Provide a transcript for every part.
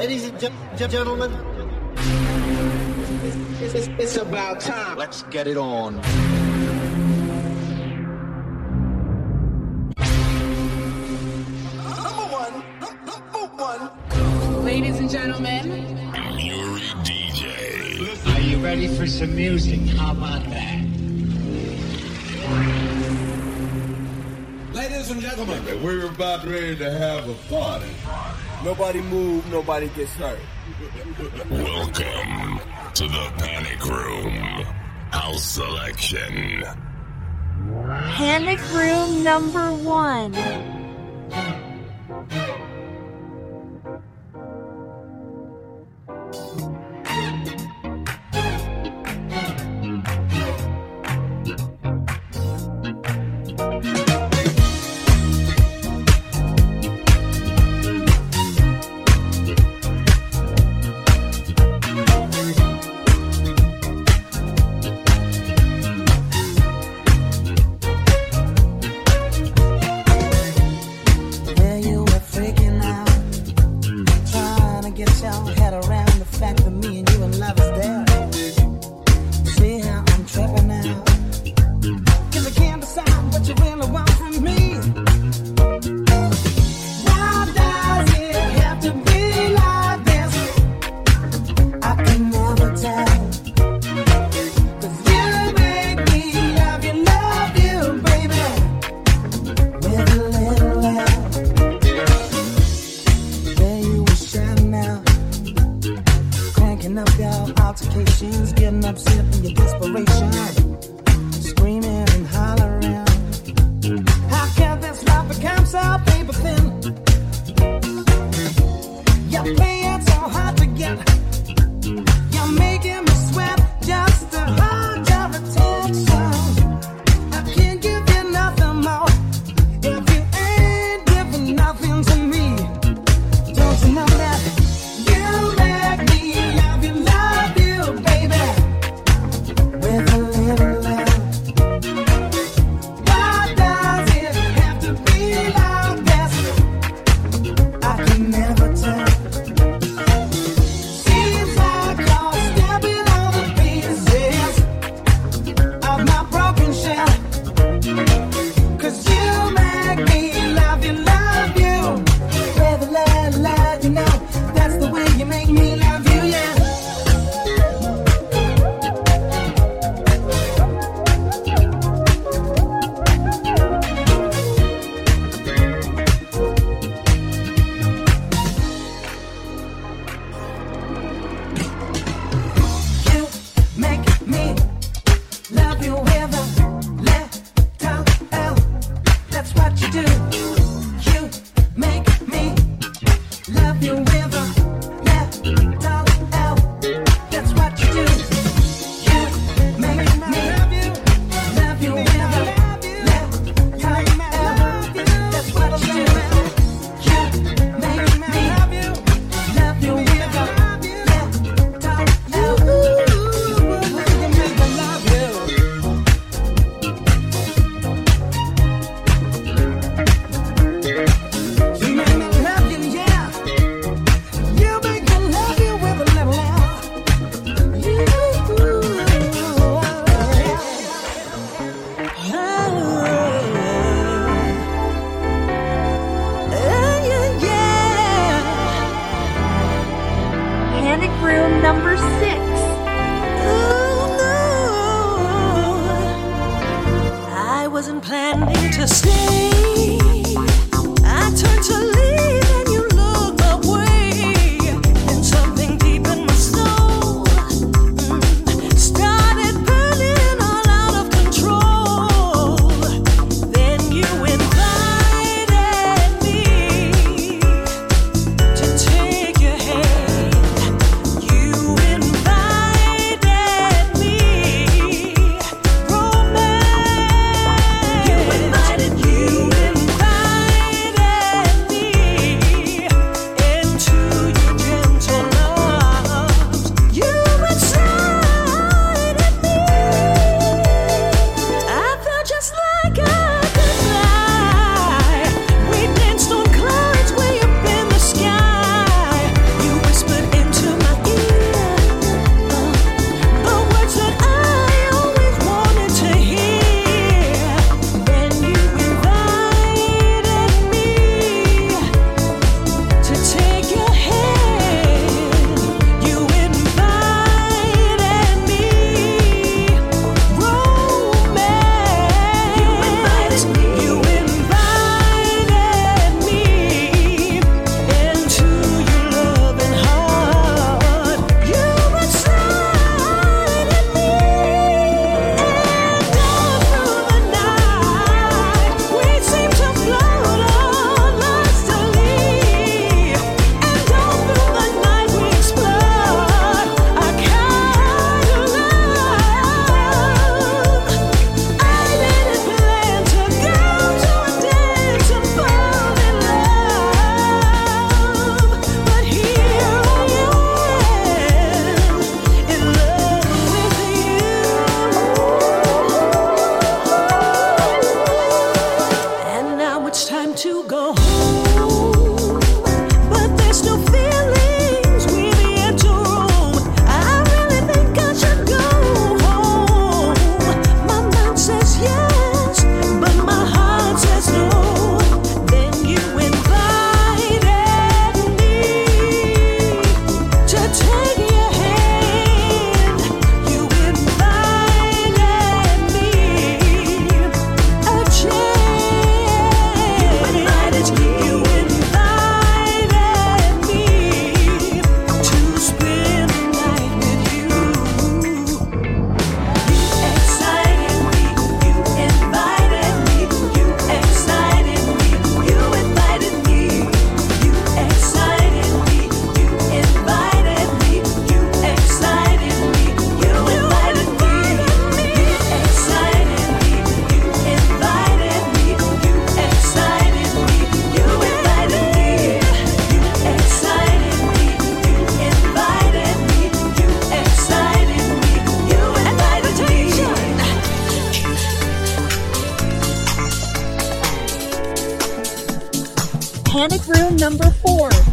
Ladies and gentlemen, it's, it's, it's about time. Let's get it on. ladies and gentlemen. I'm Muri DJ. Are you ready for some music? How about that? Ladies and gentlemen, we're about ready to have a party. Nobody move, nobody gets hurt. Welcome to the Panic Room. House selection. Panic Room number one. Giving up your altercations, getting up sin your desperation. Room number 4.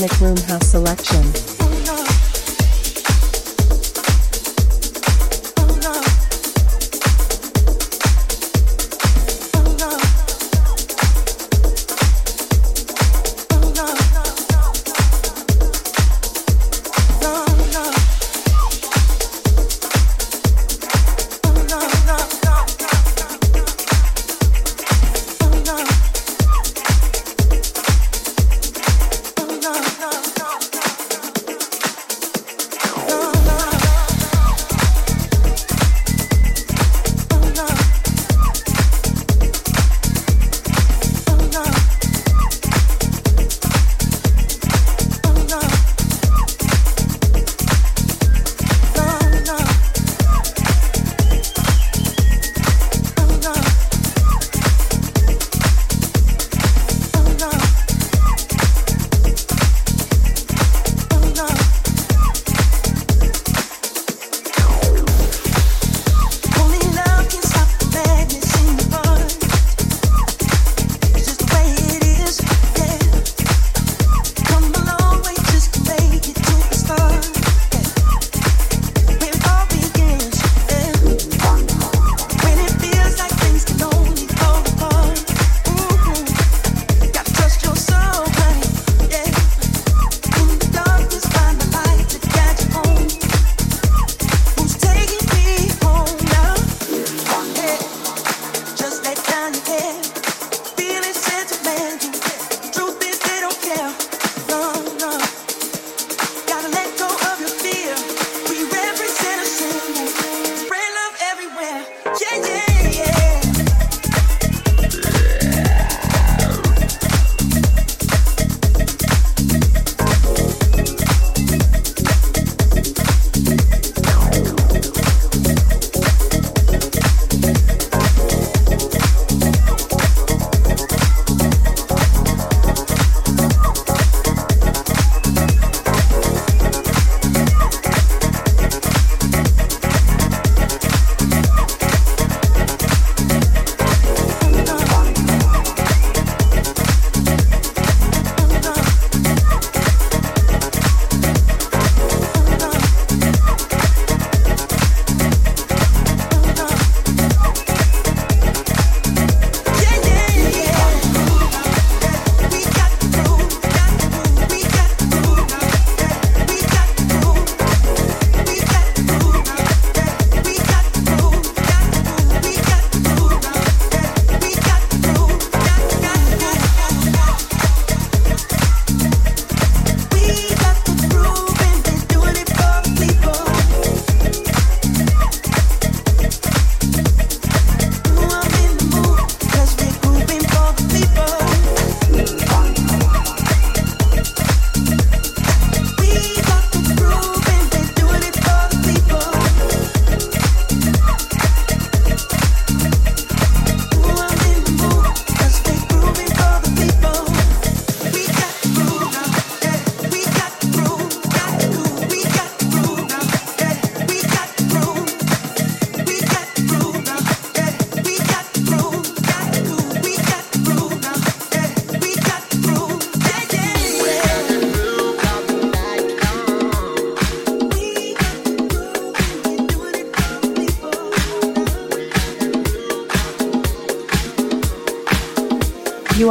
Room House Selection.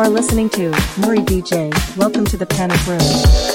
Listening to Muri DJ. Welcome to the Panic Room.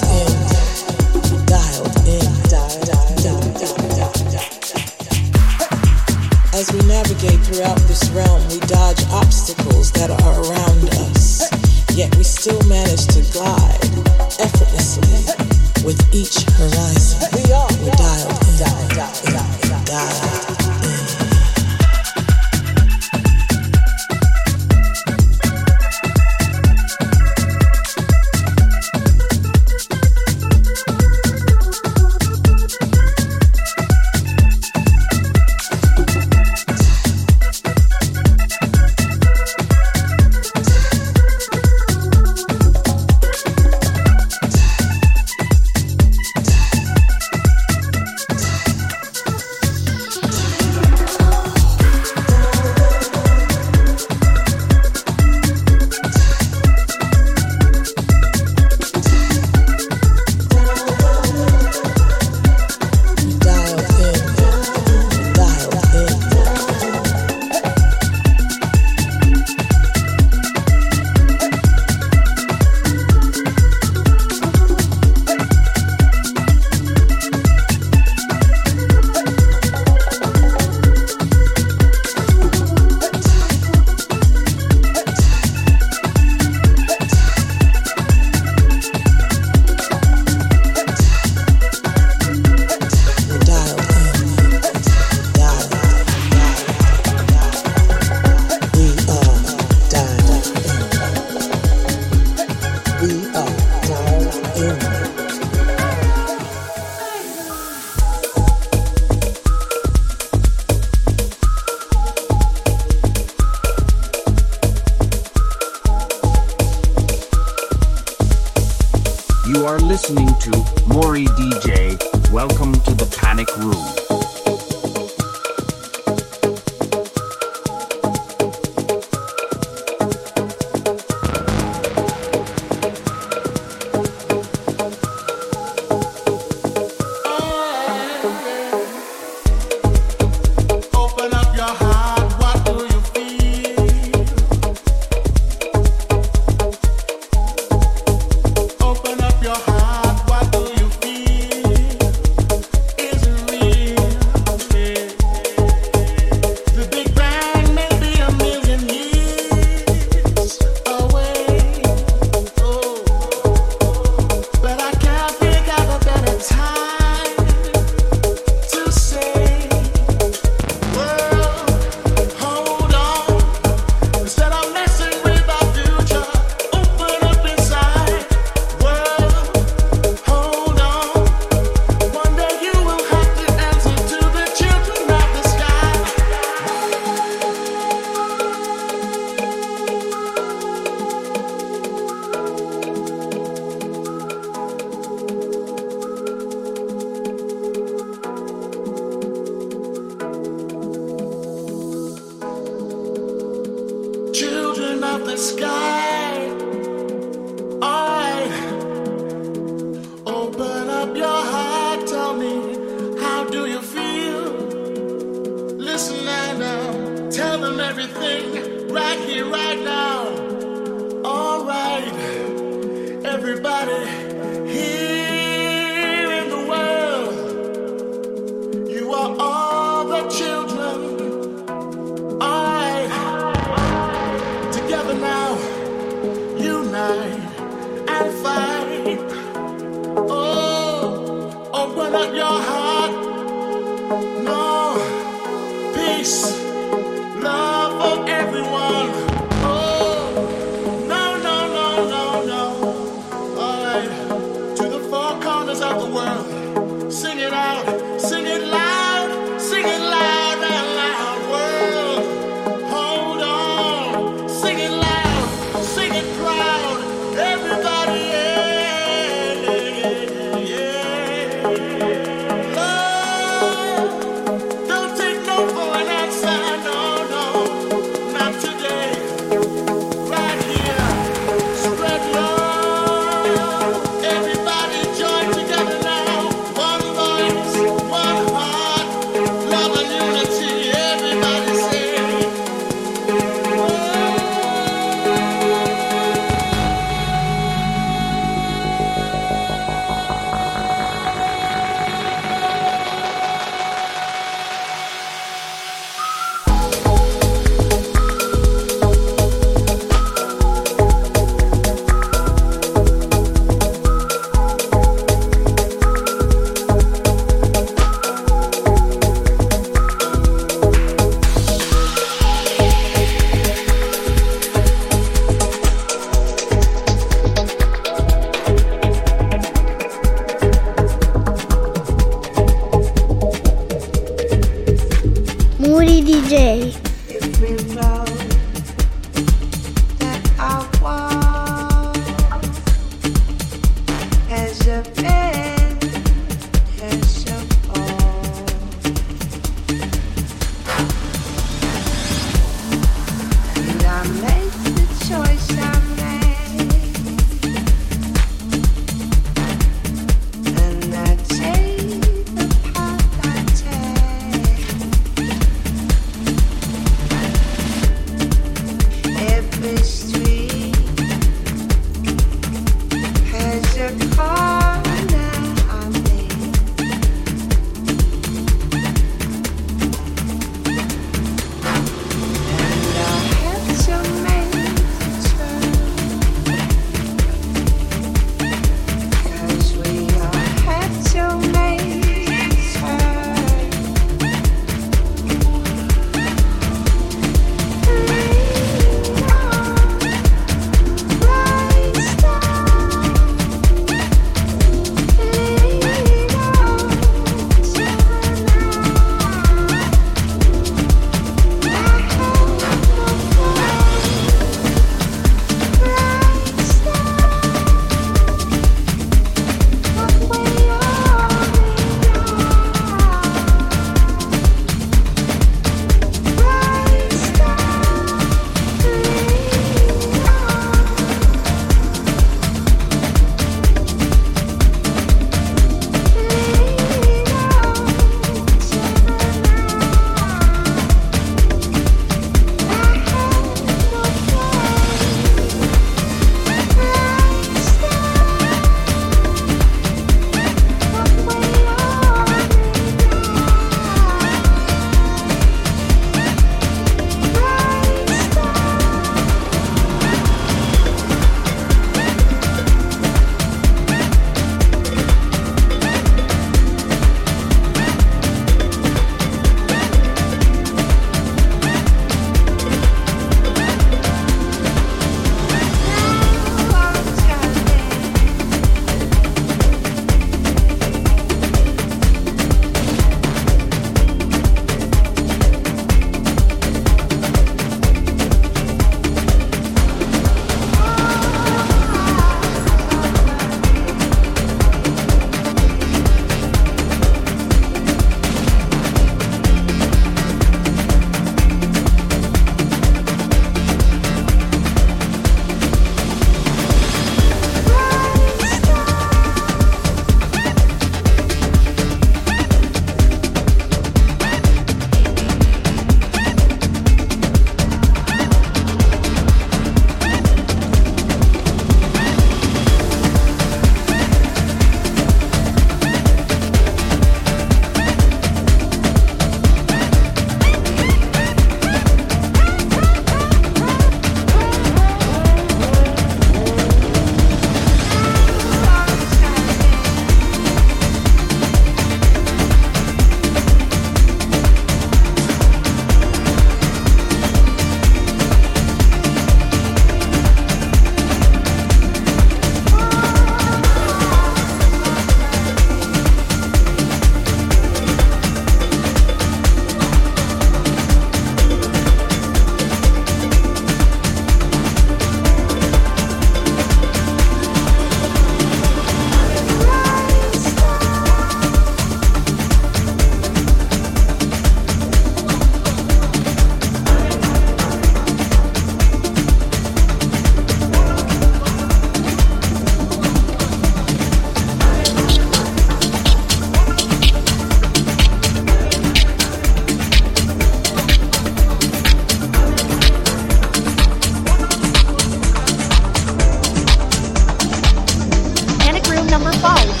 number five.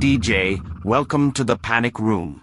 DJ. Welcome to the Panic Room.